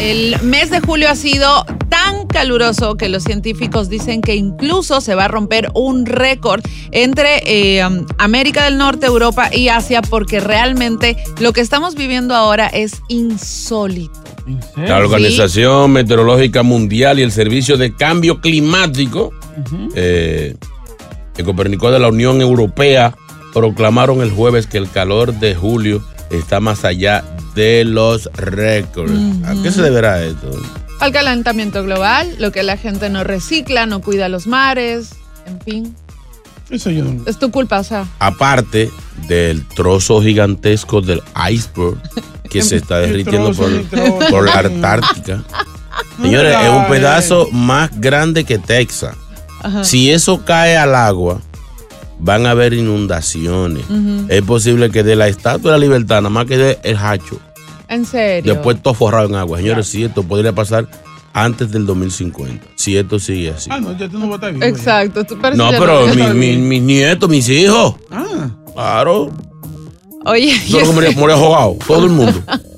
El mes de julio ha sido tan caluroso que los científicos dicen que incluso se va a romper un récord entre eh, um, América del Norte, Europa y Asia porque realmente lo que estamos viviendo ahora es insólito. La Organización Meteorológica Mundial y el Servicio de Cambio Climático, eh, el Copernicó de la Unión Europea, proclamaron el jueves que el calor de julio está más allá de los récords. ¿A qué se deberá esto? Al calentamiento global, lo que la gente no recicla, no cuida los mares, en fin. Eso yo no. Es tu culpa, o sea. Aparte del trozo gigantesco del iceberg que se está derritiendo por, trozo, la Antártica. Señores, es un pedazo más grande que Texas. Ajá. Si eso cae al agua, van a haber inundaciones. Es posible que de la Estatua de la Libertad, nada más quede el hacho. En serio. Después todo forrado en agua. Señores, si esto podría pasar antes del 2050. Si esto sigue así. Ah, no, ya tú no vas a estar vivo. Exacto. tú No, pero no- mi- mi- mis nietos, mis hijos. Ah. Claro. Oye, Yo no jugado. Todo el mundo.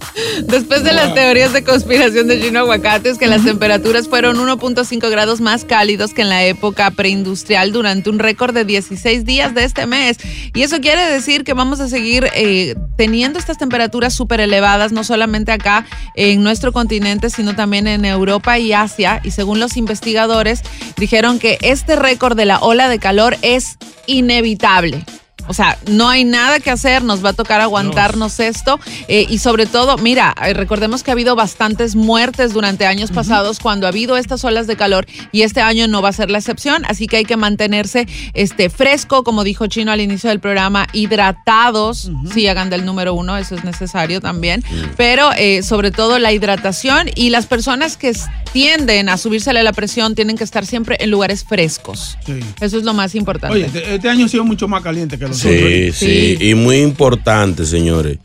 Después de las teorías de conspiración de Gino Aguacates, que las temperaturas fueron 1.5 grados más cálidos que en la época preindustrial durante un récord de 16 días de este mes. Y eso quiere decir que vamos a seguir eh, teniendo estas temperaturas súper elevadas, no solamente acá en nuestro continente, sino también en Europa y Asia. Y según los investigadores, dijeron que este récord de la ola de calor es inevitable. O sea, no hay nada que hacer, nos va a tocar aguantarnos esto. eh, y sobre todo, mira, eh, recordemos que ha habido bastantes muertes durante años pasados cuando ha habido estas olas de calor y este año no va a ser la excepción, así que hay que mantenerse este, fresco, como dijo Chino al inicio del programa, hidratados, si hagan del número uno, eso es necesario también, pero eh, sobre todo la hidratación y las personas que tienden a subírsele la presión tienen que estar siempre en lugares frescos. Sí. Eso es lo más importante. Oye, este, este año ha sido mucho más caliente que los Sí, otros. sí, Y muy importante, señores.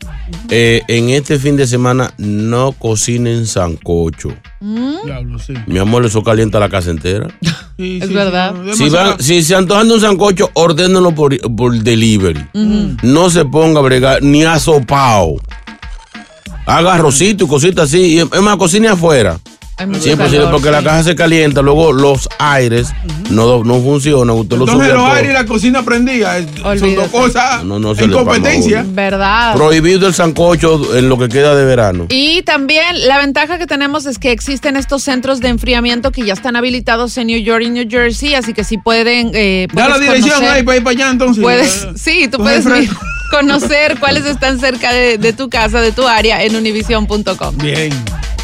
Eh, en este fin de semana no cocinen sancocho. Diablo, sí. Mi amor, eso calienta la casa entera. Sí, Es sí, verdad. sí, Si, demasiado- van, si se antojan de un sancocho, ordénenlo por, por delivery. No se ponga a bregar ni asopao. Haga arrocito y cositas así. Y es más, cocine afuera. Sí, es posible, calor, porque la caja se calienta, luego los aires no, no funcionan. Usted lo Entonces los aires y la cocina prendida eh, son dos cosas No, en competencia. ¿Verdad? Prohibido el sancocho en lo que queda de verano. Y también la ventaja que tenemos es que existen estos centros de enfriamiento que ya están habilitados en New York y New Jersey, así que si pueden... Eh, Da la puedes dirección conocer- ahí para ir para allá entonces. Puedes, Eh, sí, tú coger puedes conocer cuáles están cerca de, de tu casa, de tu área, en univision.com. Bien.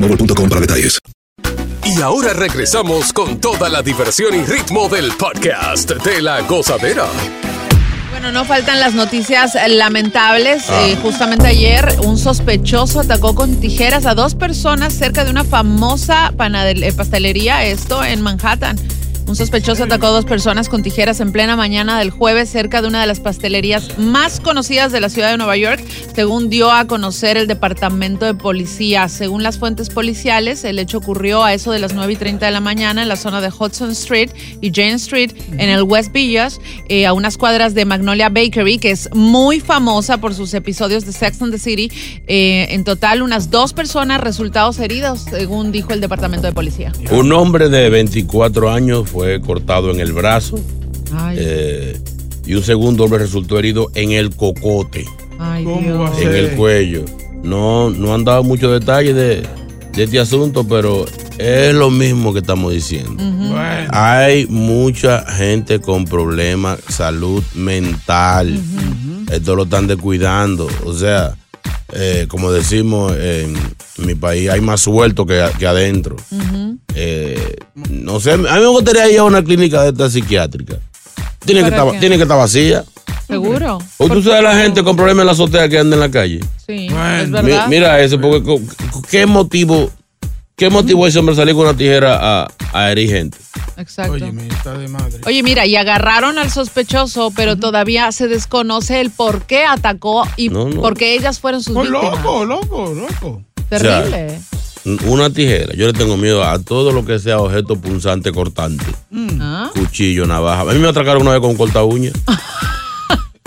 boostmobile.com para detalles. Y ahora regresamos con toda la diversión y ritmo del podcast de la gozadera. Bueno, no faltan las noticias lamentables. Ah. Eh, justamente ayer, un sospechoso atacó con tijeras a dos personas cerca de una famosa eh, pastelería, esto en Manhattan. Un sospechoso atacó a dos personas con tijeras en plena mañana del jueves cerca de una de las pastelerías más conocidas de la ciudad de Nueva York, según dio a conocer el Departamento de Policía. Según las fuentes policiales, el hecho ocurrió a eso de las 9 y 30 de la mañana en la zona de Hudson Street y Jane Street en el West Village, eh, a unas cuadras de Magnolia Bakery, que es muy famosa por sus episodios de Sex and the City. Eh, en total, unas dos personas resultados heridos, según dijo el Departamento de Policía. Un hombre de 24 años fue cortado en el brazo Ay, eh, y un segundo hombre resultó herido en el cocote, ay, ¿Cómo Dios. va a en el cuello. No, no han dado muchos detalles de, de este asunto, pero es lo mismo que estamos diciendo. Bueno, Hay mucha gente con problemas, salud mental. Esto lo están descuidando. O sea, eh, como decimos en mi país, hay más suelto que, que adentro. Eh, no sé, a mí me gustaría ir a una clínica de esta psiquiátrica. Tiene que, ¿Para estar, tiene que estar vacía. ¿Seguro? ¿O tú sabes la gente con problemas en la azotea que anda en la calle? Sí, Bueno, es Mi- verdad. mira eso, porque ¿qué motivo, qué motivo ese hombre salir con una tijera a, a herir gente? Exacto. oye, mi está de madre. Oye, mira, y agarraron al sospechoso, pero todavía se desconoce el por qué atacó y No, no. por qué ellas fueron sus Oh, víctimas. loco, loco, loco. Terrible. Una tijera. Yo le tengo miedo a todo lo que sea objeto punzante, cortante. ¿Ah? Cuchillo, navaja. A mí me atracaron una vez con un corta uña.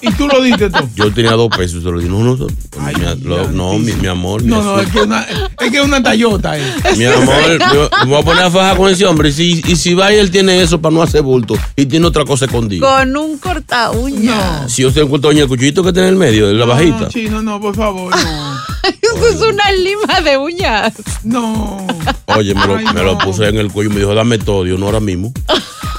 Y tú lo diste tú. Yo tenía dos pesos y se lo di. No, no, no, Ay, mi, lo- no, mi, mi amor. mi No, no, es que una, es que una tallota eh. Mi amor, me voy a poner a fajar con ese hombre. Y si, y si va y él tiene eso para no hacer bulto y tiene otra cosa escondida. Con un corta uña. Si yo se encuentro uña, el cuchillito que tiene en el medio, de la bajita. No, chino, no, por favor, no. Eso es una lima de uñas. No. Oye, me lo, Ay, me lo no. puse en el cuello y me dijo, dame todo. Yo no ahora mismo.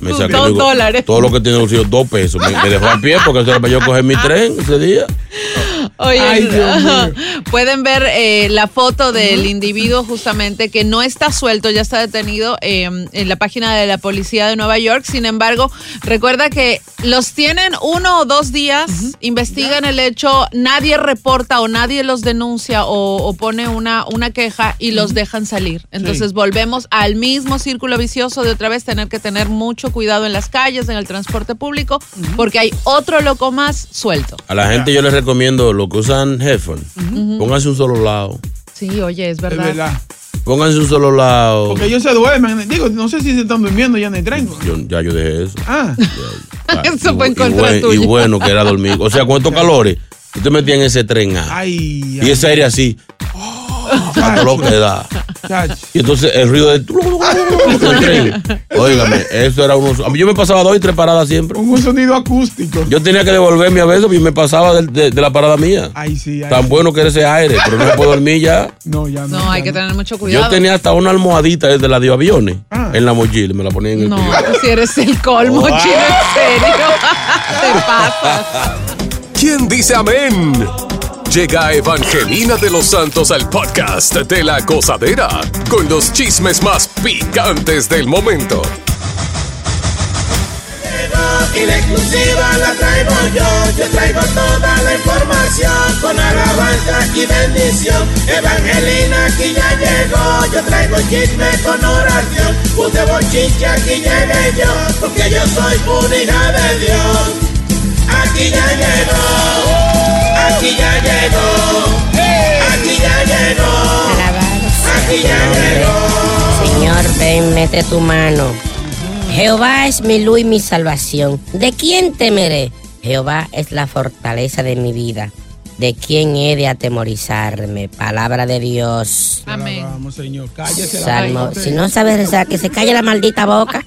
Me saqué Dos dólares. todo lo que tiene bolsillo, dos pesos. Me, me dejó a pie porque eso era para yo coger mi tren ese día. Oye, Ay, Dios mío. pueden ver eh, la foto del individuo justamente que no está suelto, ya está detenido eh, en la página de la policía de Nueva York. Sin embargo, recuerda que los tienen uno o dos días, investigan el hecho, nadie reporta o nadie los denuncia o, o pone una, una queja y los dejan salir. Entonces volvemos al mismo círculo vicioso de otra vez tener que tener mucho cuidado en las calles, en el transporte público, porque hay otro loco más suelto. A la gente yo les recomiendo lo que usan headphone. Pónganse un solo lado. Sí, oye, es Es verdad. verdad. Pónganse un solo lado. Porque ellos se duermen. Digo, no sé si se están durmiendo ya en el tren. Yo, ya yo dejé eso. Ah, Ah, Eso y fue en y contra. Y bueno que era dormir. O sea, con estos calores, usted metía en ese tren ah, ay, y ese aire así, a todo lo que da. Y entonces el ruido de. Óigame, eso era uno. a mí Yo me pasaba dos y tres paradas siempre. Un sonido acústico. Yo tenía que devolverme a veces porque me pasaba de, de la parada mía. Ay, sí. ay, Tan sí. bueno que era ese aire, pero no me puedo dormir ya. No, ya no. No, hay que tener mucho cuidado. Yo tenía hasta una almohadita desde la de aviones Ah. en la mochila, me la ponía en el No, tú si eres el colmo, Oh. chino, en serio. Te pasas. ¿Quién dice amén? Llega Evangelina de los Santos al podcast de la gozadera con los chismes más picantes del momento. Y la exclusiva la traigo yo, yo traigo toda la información con alabanza y bendición. Evangelina aquí ya llegó, yo traigo chisme con oración. Puse bochinche, aquí llegué yo, porque yo soy una hija de Dios. Aquí ya llegó, aquí ya llegó, aquí ya llegó, aquí ya llegó. Señor, ven, mete tu mano. Jehová es mi luz y mi salvación. ¿De quién temeré? Jehová es la fortaleza de mi vida. ¿De quién he de atemorizarme? Palabra de Dios. Amén. Vamos, señor, cállese Salmo. Si no sabes rezar, que se calle la maldita boca.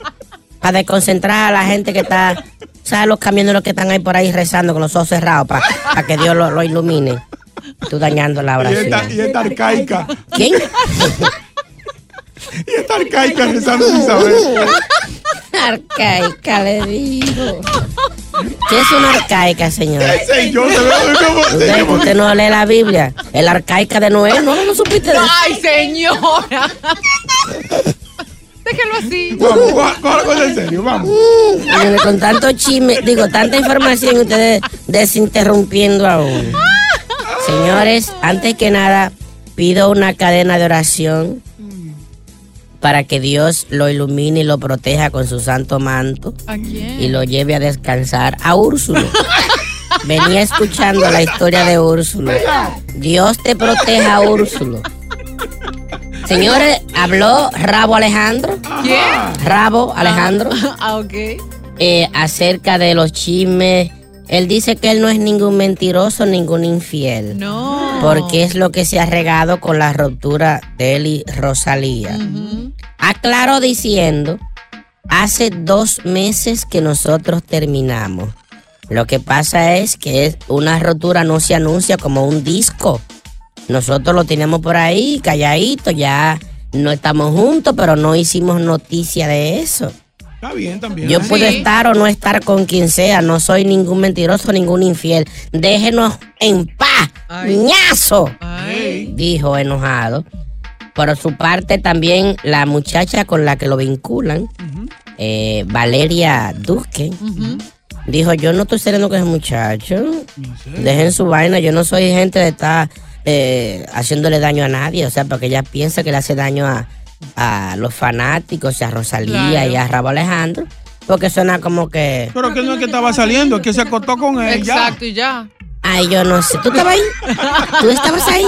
Para desconcentrar a la gente que está. ¿Sabes los camiones los que están ahí por ahí rezando con los ojos cerrados? Para que Dios lo, lo ilumine. Tú dañando la Y oración. esta, y esta arcaica. ¿Quién? Y esta arcaica rezando sin saber. Arcaica, le digo. ¿Qué es una arcaica, señor? Usted, usted no lee la Biblia. Es la arcaica de Noé, ¿no? ¿No supiste de eso? Ay, señora. Déjelo así. Vamos, en serio, vamos. Con tanto chisme, digo, tanta información, ustedes desinterrumpiendo aún. Señores, antes que nada, pido una cadena de oración para que Dios lo ilumine y lo proteja con su santo manto ¿A quién? y lo lleve a descansar a Úrsulo. Venía escuchando la historia de Úrsulo. Dios te proteja, Úrsulo. Señores, habló Rabo Alejandro. ¿Quién? Rabo Alejandro. Ah, ok. eh, acerca de los chismes. Él dice que él no es ningún mentiroso, ningún infiel. No. Porque es lo que se ha regado con la ruptura de él y Rosalía. Aclaró diciendo, hace dos meses que nosotros terminamos. Lo que pasa es que una rotura no se anuncia como un disco. Nosotros lo tenemos por ahí, calladito, ya no estamos juntos, pero no hicimos noticia de eso. Está bien también. Yo puedo estar o no estar con quien sea, no soy ningún mentiroso, ningún infiel. Déjenos en paz, ñazo, dijo enojado. Por su parte también la muchacha con la que lo vinculan, eh, Valeria Duque, dijo, yo no estoy saliendo con ese muchacho, dejen su vaina, yo no soy gente de estar eh, haciéndole daño a nadie, o sea, porque ella piensa que le hace daño a, a los fanáticos, y a Rosalía Claro. y a Rabo Alejandro, porque suena como que... Pero que no es que estaba saliendo, es que se acostó con él. ya. Exacto, y ya. Ay, yo no sé. ¿Tú estabas ahí? ¿Tú estabas ahí?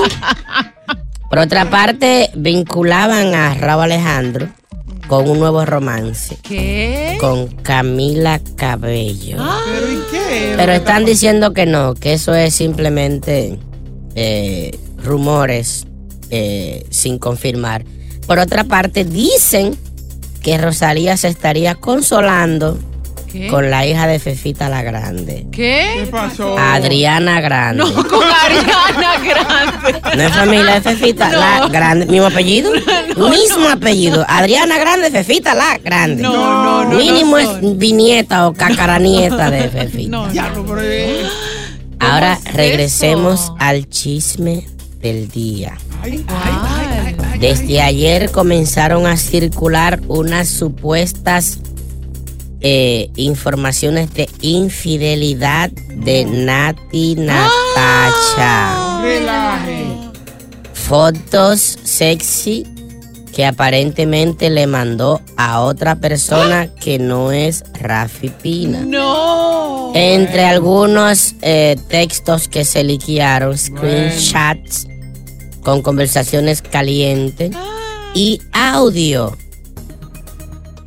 Por otra parte, vinculaban a Rabo Alejandro con un nuevo romance. ¿Qué? Con Camila Cabello. ¿Pero y qué? Pero están diciendo que no, que eso es simplemente eh, rumores eh, sin confirmar. Por otra parte, dicen que Rosalía se estaría consolando ¿Qué? con la hija de Fefita la Grande. ¿Qué? ¿Qué pasó? Adriana Grande. No, con Ariana Grande. No es familia de Fefita, No. la grande. ¿Mismo apellido? No, Mismo apellido. Adriana Grande, Fefita, la grande. No, no, no, Mínimo no es bisnieta o cacaranieta de Fefita. Diablo, pero, eh, Ahora es regresemos eso? al chisme del día. ay, ay, ay, ay, ay. Desde ayer comenzaron a circular unas supuestas eh, informaciones de infidelidad de Nati Natacha. Relaje. fotos sexy que aparentemente le mandó a otra persona que no es Rafi Pina. No. Entre algunos eh, textos que se liquearon, screenshots con conversaciones calientes y audio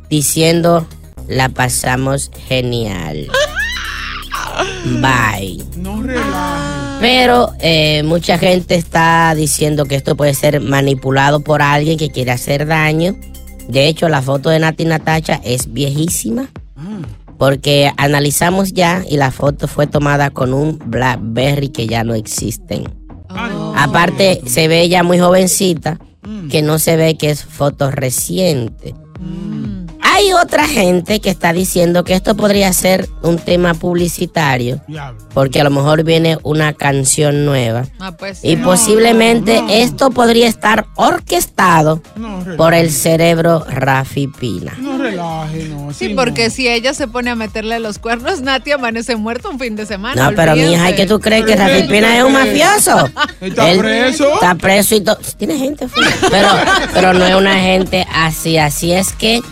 diciendo la pasamos genial. Bye. No relaje. Pero eh, mucha gente está diciendo que esto puede ser manipulado por alguien que quiere hacer daño. De hecho, la foto de Nati Natacha es viejísima. Porque analizamos ya y la foto fue tomada con un Blackberry que ya no existen. Aparte, se ve ella muy jovencita, que no se ve que es foto reciente. Hay otra gente que está diciendo que esto podría ser un tema publicitario, porque a lo mejor viene una canción nueva. Ah, pues, Y no, posiblemente no, no. esto podría estar orquestado por el cerebro Rafi Pina. No relaje, no. Sí, porque si ella se pone a meterle los cuernos, Nati amanece muerto un fin de semana. No, pero mija, ¿y qué tú crees que Rafi Pina es un mafioso? ¿Está Él preso? Está preso y todo. Tiene gente. Pero, pero no es una gente así. Así es que.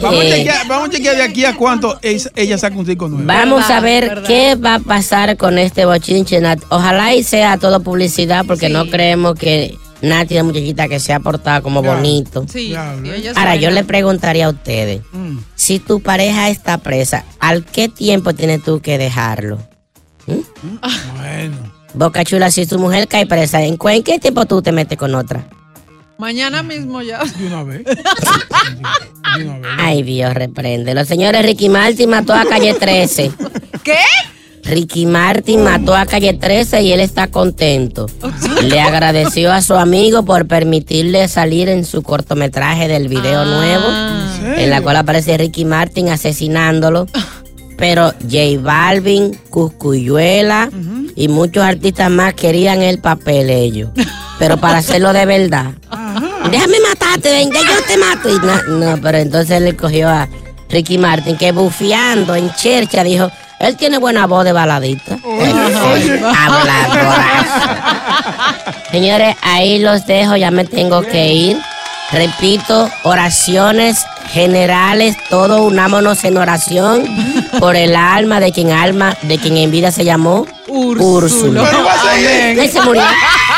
Vamos, eh, a chequear, vamos a chequear de aquí a cuánto es- ella saca un disco nuevo. Vamos a ver qué va a pasar con este bochinche, Nat. Ojalá y sea todo publicidad, porque no creemos que Nati es una muchachita que se ha portado como Ya. bonito. Sí, es Ahora, yo le preguntaría a ustedes, Mm. si tu pareja está presa, ¿al qué tiempo tienes tú que dejarlo? Bueno. Boca chula, si tu mujer cae presa, ¿en, cu- en qué tiempo tú te metes con otra? Mañana mismo ya. De una vez. Ay, Dios, reprende. Los señores Ricky Martin mató a Calle 13. ¿Qué? Ricky Martin mató a Calle 13 y él está contento. Le agradeció a su amigo por permitirle salir en su cortometraje del video nuevo, en la cual aparece Ricky Martin asesinándolo. Pero J Balvin, Cuscuyuela y muchos artistas más querían el papel ellos. Pero para hacerlo de verdad. Déjame matarte, ven, que yo te mato. Y no, pero entonces él le cogió a Ricky Martin, que bufiando en chercha dijo, él tiene buena voz de baladita. Habladorazo. Señores, ahí los dejo, ya me tengo que ir. Repito, oraciones generales, todo unámonos en oración por el alma de quien alma, de quien en vida se llamó Úrsula. Pero va a seguir. Él se murió,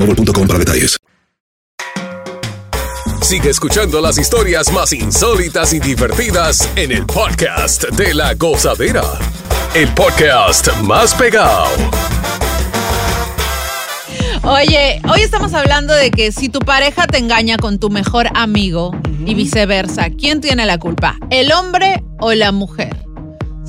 boostmobile.com para detalles. Sigue escuchando las historias más insólitas y divertidas en el podcast de la gozadera. El podcast más pegado. Oye, hoy estamos hablando de que si tu pareja te engaña con tu mejor amigo y viceversa, ¿quién tiene la culpa? ¿El hombre o la mujer?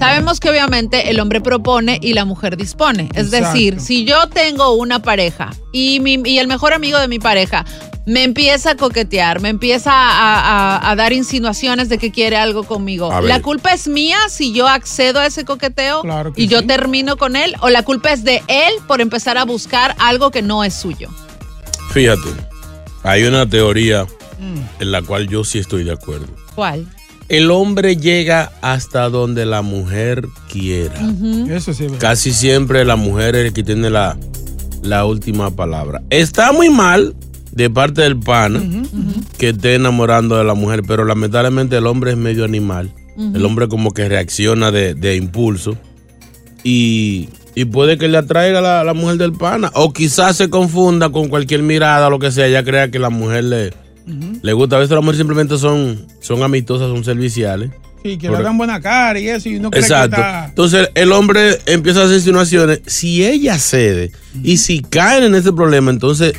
Sabemos que obviamente el hombre propone y la mujer dispone. Es Exacto. decir, si yo tengo una pareja y, mi- y el mejor amigo de mi pareja me empieza a coquetear, me empieza a, a- a dar insinuaciones de que quiere algo conmigo. ¿la culpa es mía si yo accedo a ese coqueteo y yo termino con él? ¿O la culpa es de él por empezar a buscar algo que no es suyo? Fíjate, hay una teoría en la cual yo sí estoy de acuerdo. ¿Cuál? El hombre llega hasta donde la mujer quiera. Eso sí. Casi siempre la mujer es el que tiene la, la última palabra. Está muy mal de parte del pana que esté enamorando de la mujer, pero lamentablemente el hombre es medio animal. El hombre como que reacciona de, de impulso y, y puede que le atraiga la, la mujer del pana. O quizás se confunda con cualquier mirada, lo que sea, ya crea que la mujer le, le gusta. A veces las mujeres simplemente son, son amistosas, son serviciales. Sí, que le hagan buena cara y eso, y no que Exacto. está... Entonces el hombre empieza a hacer insinuaciones. Si ella cede y si caen en ese problema, entonces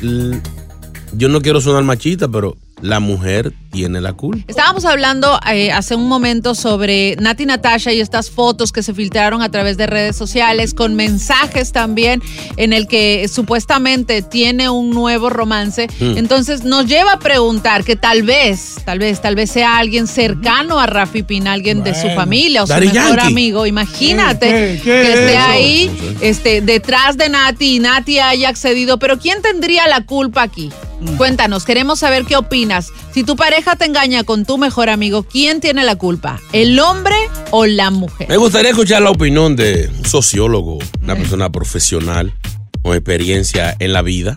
yo no quiero sonar machista, pero la mujer tiene la culpa. Estábamos hablando eh, hace un momento sobre Nati Natasha y estas fotos que se filtraron a través de redes sociales con mensajes también en el que supuestamente tiene un nuevo romance. Mm. Entonces nos lleva a preguntar que tal vez, tal vez, tal vez sea alguien cercano a Rafi Pina, alguien de su familia o su Daddy mejor Yankee. amigo. Imagínate ¿Qué, qué, qué que es esté eso? ahí No sé. este, detrás de Nati y Nati haya accedido. Pero ¿quién tendría la culpa aquí? Mm. Cuéntanos, queremos saber qué opinas. Si tu pareja te engaña con tu mejor amigo, ¿quién tiene la culpa? ¿El hombre o la mujer? Me gustaría escuchar la opinión de un sociólogo, una persona profesional con experiencia en la vida,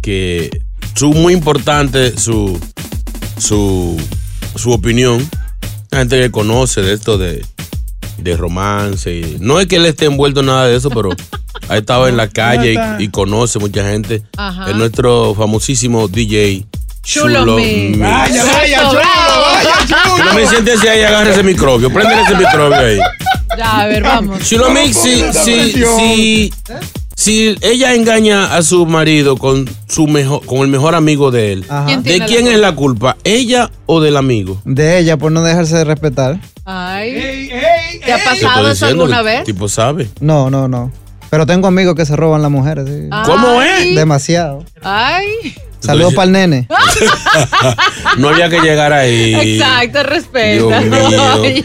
que su muy importante su su, su opinión. La gente que conoce de esto de, de romance. y- no es que él esté envuelto en nada de eso, pero ha estado en la calle y, y conoce mucha gente. Ajá. Es nuestro famosísimo DJ. Chulo Chulo Mix. Mix. Vaya, vaya, chulo, vaya, chulo. No me siéntese ahí, agarre ese microbio. Prende ese microbio ahí. Ya, a ver, vamos. Chulo Mix, si, si, si, si ella engaña a su marido con su mejor, con el mejor amigo de él, Ajá. ¿Quién ¿de quién es la culpa? ¿Ella o del amigo? De ella por no dejarse de respetar. Ay. ¿Te ha pasado eso diciendo, alguna el vez? Tipo sabe. No, no, no. Pero tengo amigos que se roban las mujeres. sí. ¿Cómo es? Demasiado. Ay. Saludos para el nene. No había que llegar ahí. Exacto. Oye,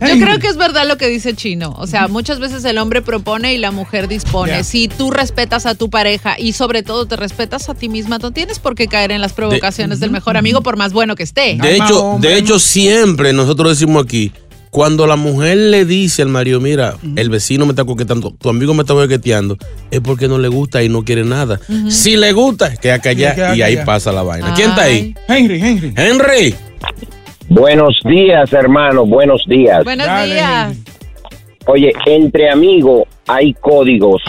yo creo que es verdad lo que dice Chino. O sea, muchas veces el hombre propone y la mujer dispone. Si tú respetas a tu pareja y sobre todo te respetas a ti misma, no tienes por qué caer en las provocaciones del mejor amigo por más bueno que esté. De hecho, de hecho, siempre nosotros decimos aquí, cuando la mujer le dice al marido, mira, el vecino me está coqueteando, tu amigo me está coqueteando, es porque no le gusta y no quiere nada. Si le gusta, queda callada queda y ahí pasa la vaina. ¿Quién está ahí? Henry, Henry. Henry. Buenos días, hermano, buenos días. Buenos días. Oye, entre amigos hay códigos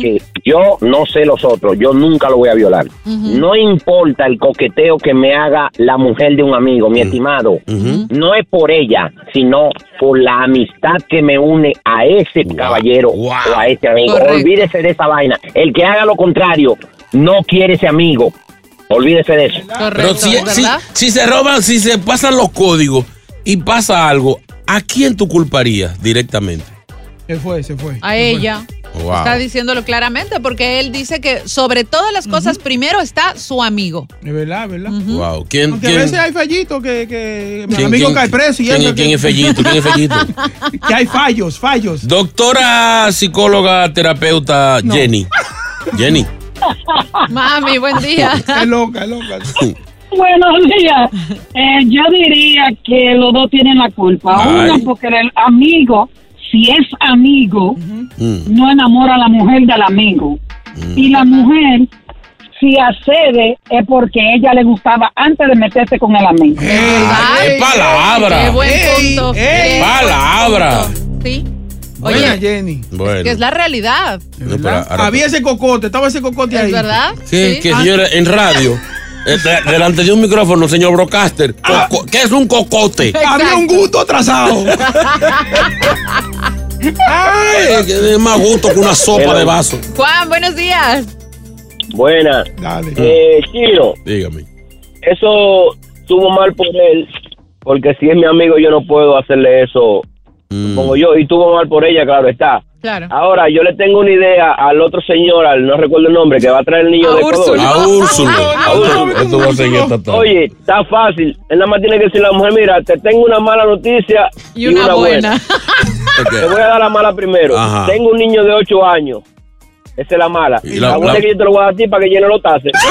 que yo no sé los otros, yo nunca lo voy a violar. No importa el coqueteo que me haga la mujer de un amigo, mi estimado. No es por ella, sino por la amistad que me une a ese caballero o a ese amigo. Correcto. Olvídese de esa vaina. El que haga lo contrario no quiere ese amigo. Olvídese de eso. Pero si, si, si se roban, si se pasan los códigos y pasa algo, ¿a quién tú culparías directamente? Se fue, se fue. A ella. Wow. Está diciéndolo claramente porque él dice que sobre todas las cosas primero está su amigo. Es verdad, es verdad. Wow. ¿Quién, Aunque a quién- veces hay fallitos que, que mi quién- amigo quién- cae preso y quién- eso. quién que- es Fellito? ¿Quién es Fellito? que hay fallos, fallos. Doctora, psicóloga, terapeuta, Jenny. Jenny. Mami, buen día. Es loca, es loca. Buenos días. Eh, yo diría que los dos tienen la culpa. Ay. Uno, porque el amigo, si es amigo, no enamora a la mujer del amigo. Y la mujer, si accede, es porque ella le gustaba antes de meterse con el amigo. ¡Qué palabra! Qué buen punto. Qué ¡Palabra! Sí. Buena, Oye, Jenny. Bueno. que es la realidad. No, pero ahora- Había ese cocote, estaba ese cocote ahí. ¿Es verdad? ¿Qué, Sí. qué, señora? En radio, eh, de- delante de un micrófono, señor Brocaster, coco- ¿qué es un cocote? Había un gusto atrasado. Ay, que es más gusto que una sopa de vaso. Juan, buenos días. Buena. Eh, Chino, Dígame. eso estuvo mal por él, porque si es mi amigo yo no puedo hacerle eso, supongo yo, y tuvo mal por ella, claro está. Claro. Ahora, yo le tengo una idea al otro señor, al no recuerdo el nombre, que va a traer el niño A de Úrsulo. Ecuador. A Úrsulo. A Úrsulo. Esto va a tarde. Oye, está fácil. Él nada más tiene que decirle a la mujer, mira, te tengo una mala noticia Y una buena. Te voy a dar la mala primero. Ajá. Tengo un niño de 8 años. Esa es la mala. Y la, la- buena la- es que yo te lo voy a dar a ti para que llene los tases.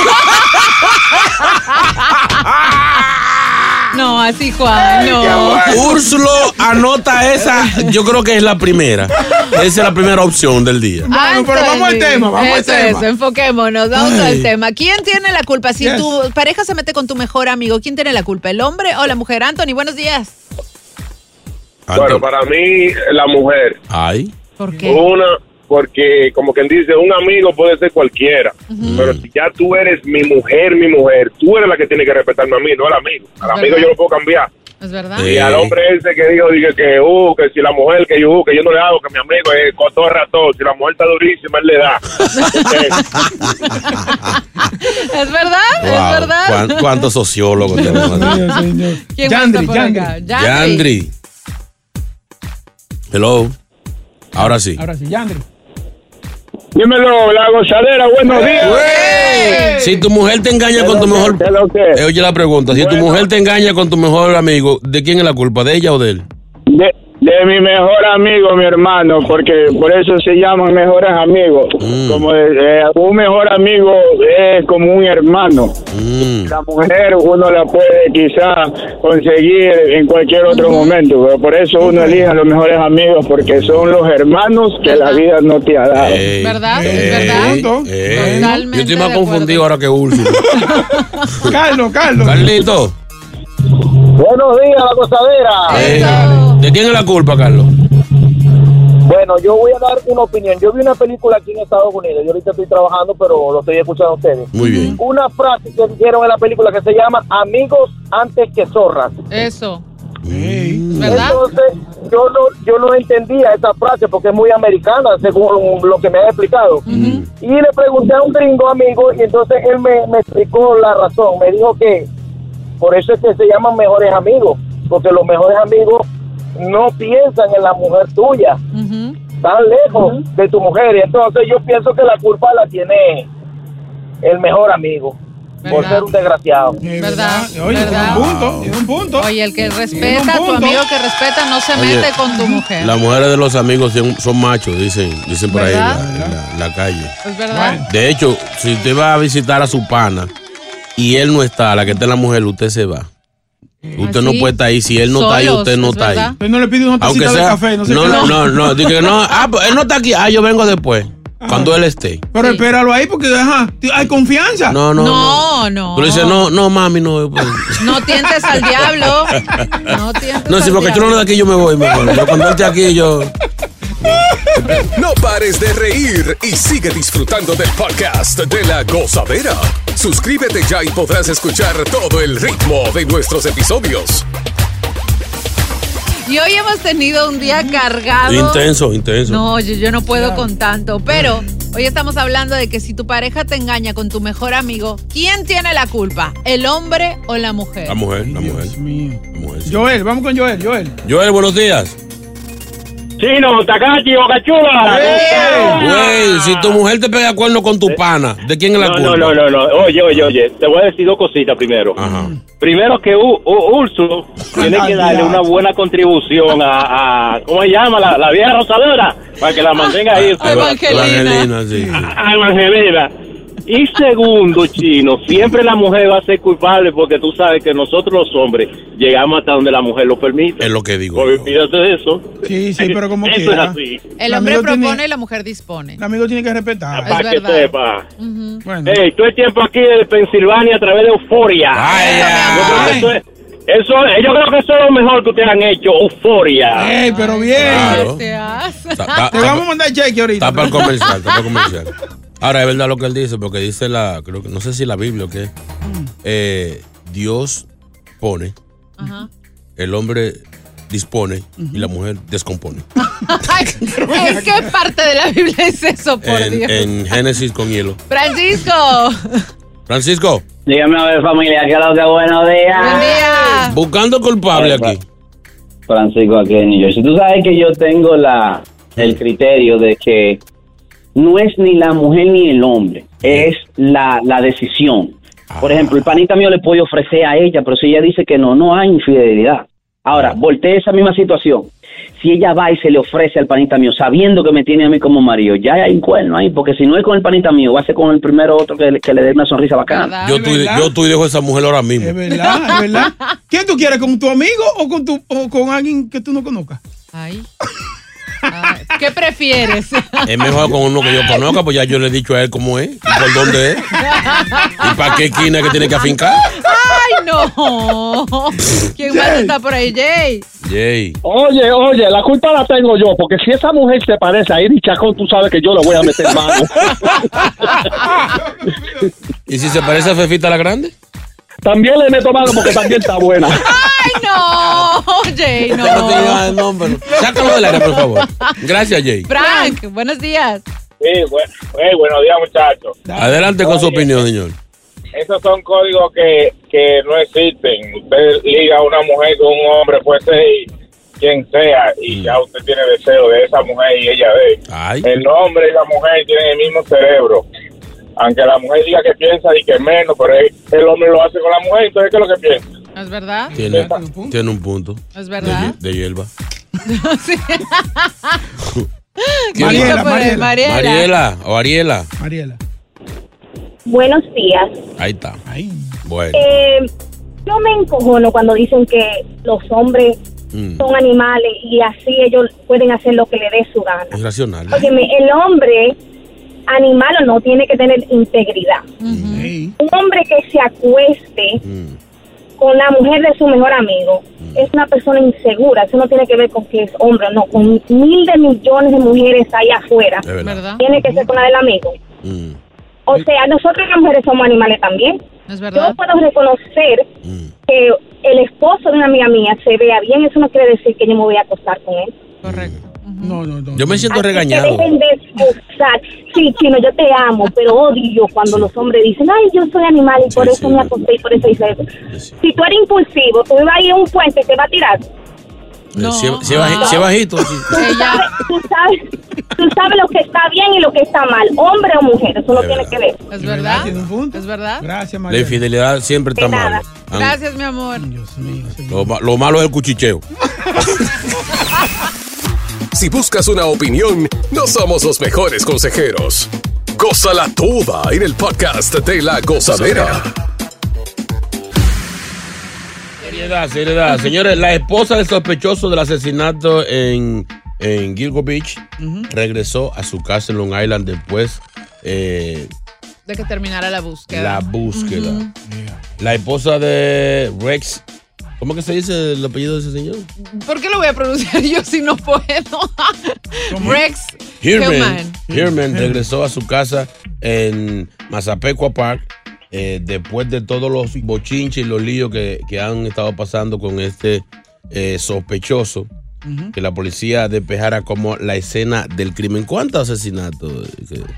No, así Juan, no. Úrsulo anota esa, yo creo que es la primera. Esa es la primera opción del día. Bueno, pero vamos al tema, vamos al tema. Eso, enfoquémonos, vamos Ay. al tema. ¿Quién tiene la culpa? Si Yes. tu pareja se mete con tu mejor amigo, ¿quién tiene la culpa? ¿El hombre o la mujer? Anthony, buenos días. Bueno, para mí, la mujer. Ay. ¿Por qué? Una, porque como quien dice, un amigo puede ser cualquiera. Pero si ya tú eres mi mujer, mi mujer, tú eres la que tiene que respetarme a mí, no al amigo. Al amigo yo lo puedo cambiar. Es verdad. Sí. Y al hombre ese que dijo, dije que, uh, que si la mujer, que yo, uh, que yo no le hago, que mi amigo es cotorra todo. Si la mujer está durísima, él le da. Es verdad, Wow, es verdad. ¿cuán- ¿Cuántos sociólogos tenemos? ¿Quién Yandri, por acá? Yandri. Yandri. Hello. Ahora sí. Ahora sí, Yandri. Dímelo, la gozadera, buenos días. Si tu mujer te engaña con tu mejor. Eh, oye la pregunta. Si tu mujer te engaña con tu mejor amigo, ¿de quién es la culpa? ¿De ella o de él? De, de mi mejor amigo, mi hermano, porque por eso se llaman mejores amigos. Como eh, un mejor amigo es como un hermano. La mujer uno la puede quizá conseguir en cualquier otro momento, pero por eso uno elige a los mejores amigos, porque son los hermanos que la vida no te ha dado. ¿Verdad? Eh, ¿Verdad? eh. Totalmente Yo estoy más confundido ahora que Úrsula. Carlos, Carlos. Carlito. Buenos días, la gozadera. ¿De quién es la culpa, Carlos? Bueno, yo voy a dar una opinión. Yo vi una película aquí en Estados Unidos. Yo ahorita estoy trabajando, pero lo estoy escuchando a ustedes. Muy bien. Una frase que dijeron en la película que se llama Amigos antes que zorras. Eso. ¿Verdad? Entonces, yo no, yo no entendía esa frase porque es muy americana, según lo que me ha explicado. Y le pregunté a un gringo amigo y entonces él me, me explicó la razón. Me dijo que por eso es que se llaman mejores amigos, porque los mejores amigos no piensan en la mujer tuya, están lejos de tu mujer. Y entonces yo pienso que la culpa la tiene el mejor amigo, por ser un desgraciado. ¿Verdad? Oye, ¿Verdad? tiene un punto, tiene un punto. Oye, el que respeta, tu amigo que respeta no se Oye, mete con tu mujer. Las mujeres de los amigos son, son machos, dicen, dicen por ahí en la, en la- en la calle. Es verdad. De hecho, si usted va a visitar a su pana y él no está, la que está en la mujer, usted se va. Usted no ¿Ah, sí? puede estar ahí. Si él no está ahí, usted no es está verdad. ahí. Usted no le pide una Aunque tacita de café, no sé no, no, no, no, dice que no, ah, pues él no está aquí, ah, yo vengo después, cuando él esté. Pero espéralo ahí porque ajá, hay confianza. No, no, No, no. Tú le dices, no, no, mami, no. pues. No tientes al diablo. No tientes No, si al porque tú no de aquí, yo me voy, mejor. Yo cuando él esté aquí, yo. No pares de reír y sigue disfrutando del podcast de la gozadera. Suscríbete ya y podrás escuchar todo el ritmo de nuestros episodios. Y hoy hemos tenido un día cargado. Intenso, intenso. No, yo, yo no puedo con tanto. Pero hoy estamos hablando de que si tu pareja te engaña con tu mejor amigo, ¿quién tiene la culpa? ¿El hombre o la mujer? La mujer, la mujer. Joel, vamos con Joel, Joel. Joel, buenos días. Chino, Takachi, Bocachula. Güey, si tu mujer te pega cuerno con tu pana, ¿de quién es la No, culpa? no, no, no, no. Oye, oye, oye. Te voy a decir dos cositas primero. Primero que U- U- Úrsulo tiene que darle una buena contribución a, a- ¿cómo se llama? La, la vieja rosadora, para que la mantenga ahí. Evangelina, sí. sí. A Evangelina. Y segundo, chino, siempre la mujer va a ser culpable porque tú sabes que nosotros los hombres llegamos hasta donde la mujer lo permite. Es lo que digo. Olvídate de eso. Sí, sí, pero como es así. El hombre propone y la mujer dispone. El amigo tiene que respetar. Para que sepa. Bueno. Hey, todo el tiempo aquí de Pensilvania a través de Euforia. Yo creo que eso es- eso, yo creo que eso es lo mejor que ustedes han hecho, Euforia. Ey, pero bien. Claro. Te vamos a mandar cheque ahorita. Está para el comercial, está para el comercial. Ahora, es verdad lo que él dice, porque dice la, creo que, no sé si la Biblia o qué, eh, Dios pone, el hombre dispone y la mujer descompone. Ay, ¿En qué parte de la Biblia es eso, por En, Dios? en Génesis con hielo. Francisco. Francisco, Dígame a ver, familia, ¿qué es lo que buenos días? Buen día. buscando culpable aquí. Francisco, aquí en New Jersey. Tú sabes que yo tengo la el criterio de que no es ni la mujer ni el hombre, es la, la decisión. Por ejemplo, el panita mío le puede ofrecer a ella, pero si ella dice que no, no hay infidelidad. Ahora, voltee esa misma situación. Si ella va y se le ofrece al panita mío, sabiendo que me tiene a mí como marido, ya hay un cuerno ahí, porque si no es con el panita mío, va a ser con el primero otro que, le- que le dé una sonrisa bacana. Yo estoy, yo estoy dejo a esa mujer ahora mismo. Es verdad, es verdad. ¿Quién tú quieres? ¿Con tu amigo o con, tu, o con alguien que tú no conozcas? Ay. ¿Qué prefieres? Es mejor con uno que yo conozca, pues ya yo le he dicho a él cómo es, y por dónde es, y para qué esquina que tiene que afincar. ¡Ay, no! ¿Quién más está por ahí, Jay? Jay. Oye, oye, la culpa la tengo yo, porque si esa mujer se parece a Iri Chacón, tú sabes que yo le voy a meter mano. ¿Y si se parece a Fefita la Grande? También le meto mano porque también está buena. ¡Ay, no, Jay, no. No te el nombre. Sácalo del aire, por favor. Gracias, Jay. Frank, buenos días. Sí, bueno, buenos días, muchachos. Adelante con su opinión, señor. Esos son códigos que, que no existen. Usted liga a una mujer con un hombre, puede ser quien sea, y ya usted tiene deseo de esa mujer y ella de. El hombre y la mujer tienen el mismo cerebro. Aunque la mujer diga que piensa y que menos, pero el- el hombre lo hace con la mujer, entonces ¿qué es lo que piensa? ¿Es verdad? Tiene, tiene un punto. ¿Es verdad? De, de hierba. Sí. Mariela, Mariela, Mariela. Mariela o Ariela. Mariela. Buenos días. Ahí está. Bueno. Eh, yo me encojono cuando dicen que los hombres Mm. son animales y así ellos pueden hacer lo que le dé su gana. Es racional. Óyeme, el hombre, animal o no, tiene que tener integridad. Un hombre que se acueste con la mujer de su mejor amigo es una persona insegura. Eso no tiene que ver con que es hombre o no. Con mil de millones de mujeres ahí afuera. Es verdad. Tiene que ser con la del amigo. Mm. O sea, nosotros las mujeres somos animales también. Es verdad. Yo puedo reconocer Mm. que el esposo de una amiga mía se vea bien, eso no quiere decir que yo me voy a acostar con él. Correcto. No, no, no. Yo me siento regañado. dejen de excusar. Sí, chino, yo te amo, pero odio cuando los hombres dicen, ay, yo soy animal y por eso me acosté y por eso hice eso. Si tú eres impulsivo, tú vas a ir a un puente y te va a tirar. No. Si, bajito. sí. Tú sabes, tú, sabes, tú sabes lo que está bien y lo que está mal, hombre o mujer, eso no tiene que ver. ¿Es verdad? ¿Es verdad? Gracias, La infidelidad siempre está mal. Gracias, mi amor. Lo malo es el cuchicheo. Si buscas una opinión, no somos los mejores consejeros. Gózala toda en el podcast de la gozadera. Seriedad, seriedad. Señores, la esposa del sospechoso del asesinato en, en Gilgo Beach regresó a su casa en Long Island después eh, De que terminara la búsqueda. la búsqueda. La esposa de Rex. ¿Cómo que se dice el apellido de ese señor? ¿Por qué lo voy a pronunciar yo si no puedo? Rex Hirman. Hillman. Hirman regresó a su casa en Mazapecua Park eh, después de todos los bochinches y los líos que, que han estado pasando con este eh, sospechoso. Que la policía despejara como la escena del crimen. ¿Cuántos asesinatos?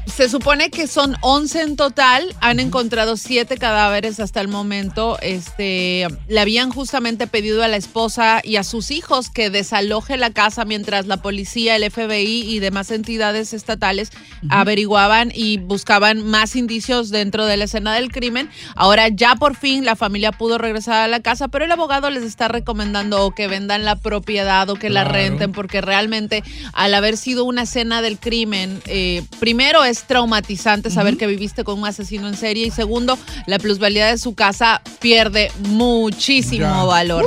Se supone que son 11 en total. Han encontrado 7 cadáveres hasta el momento. Este, le habían justamente pedido a la esposa y a sus hijos que desaloje la casa mientras la policía, el FBI y demás entidades estatales averiguaban y buscaban más indicios dentro de la escena del crimen. Ahora ya por fin la familia pudo regresar a la casa, pero el abogado les está recomendando o que vendan la propiedad o que la Claro. renten porque realmente al haber sido una escena del crimen, eh, primero es traumatizante saber que viviste con un asesino en serie y segundo, la plusvalía de su casa pierde muchísimo Ya. valor.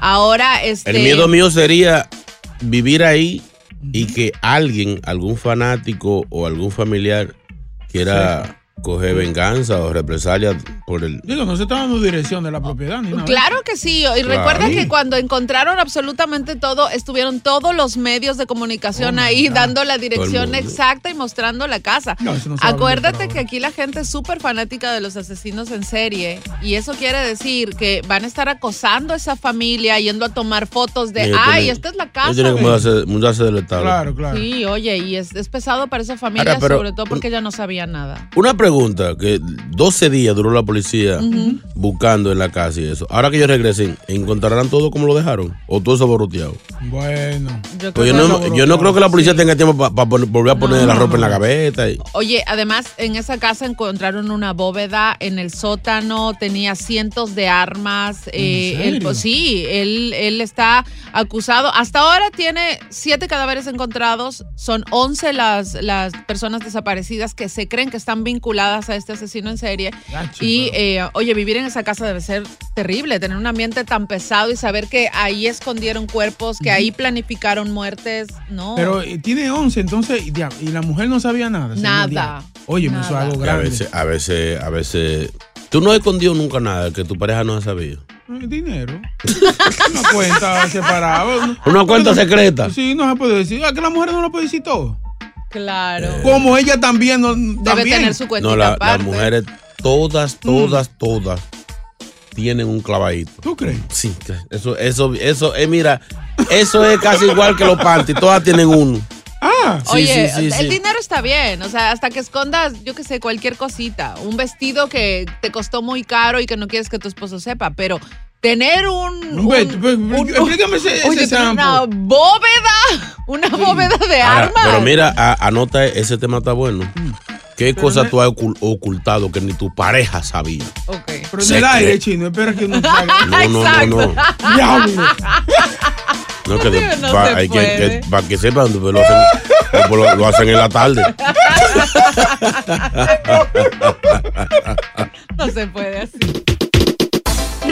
Ahora, este... El miedo mío sería vivir ahí y que alguien, algún fanático o algún familiar quiera coger venganza o represalia por el... Digo, no se está dando dirección de la propiedad ni nada. Claro que sí. Y Claro. recuerda que cuando encontraron absolutamente todo, estuvieron todos los medios de comunicación ahí dando la dirección exacta y mostrando la casa. No, eso no se Acuérdate que aquí la gente es súper fanática de los asesinos en serie. Y eso quiere decir que van a estar acosando a esa familia, yendo a tomar fotos de, ay, esta es la casa. tienen que mudarse, mudarse del estado. Sí, oye, y es, es pesado para esa familia, Ahora, pero- sobre todo porque ella no sabía nada. Una pregunta, que 12 días duró la policía buscando en la casa y eso. Ahora que ellos regresen, ¿encontrarán todo como lo dejaron? ¿O todo eso borroteado? Bueno. Pues yo, no, yo no creo que la policía tenga tiempo para volver a poner la ropa en la gaveta. Y, Oye, además en esa casa encontraron una bóveda en el sótano, tenía cientos de armas. eh, él, pues, sí, él, él está acusado. Hasta ahora tiene siete cadáveres encontrados, son 11 las, las personas desaparecidas que se creen que están vinculadas a este asesino en serie. Y eh, oye, vivir en esa casa debe ser terrible, tener un ambiente tan pesado y saber que ahí escondieron cuerpos, que ahí planificaron muertes, no. Pero eh, tiene 11, entonces, y, la mujer no sabía nada. Nada. Oye, me hizo algo y a veces, a veces, a veces. Tú no has escondido nunca nada que tu pareja no ha sabido. Eh, Dinero. Una cuenta separada. Una cuenta secreta. Sí, no se puede decir. Ah, que la mujer no lo puede decir todo. Claro. Como ella también. No, Debe también. tener su cuenta No, la- las mujeres, todas, todas, todas, tienen un clavadito. ¿Tú crees? Sí, eso, eso, eso, eh, mira, eso es casi igual que los panties, todas tienen uno. Ah, Sí, Oye, sí, sí, el sí. dinero está bien, o sea, hasta que escondas, yo qué sé, cualquier cosita, un vestido que te costó muy caro y que no quieres que tu esposo sepa, pero tener un... Explícame ese- oye, una bóveda, una bóveda de Ahora, armas. pero mira, a- anota ese tema está bueno. ¿Qué cosa tú has ocul- ocultado que ni tu pareja sabía? Pero en el aire, chino, espera que uno salga. No, no, no, no. Diablo. No, que de- No pa- hay que, para que sepan, pues, lo hacen, pues, lo, lo hacen en la tarde. no se puede así.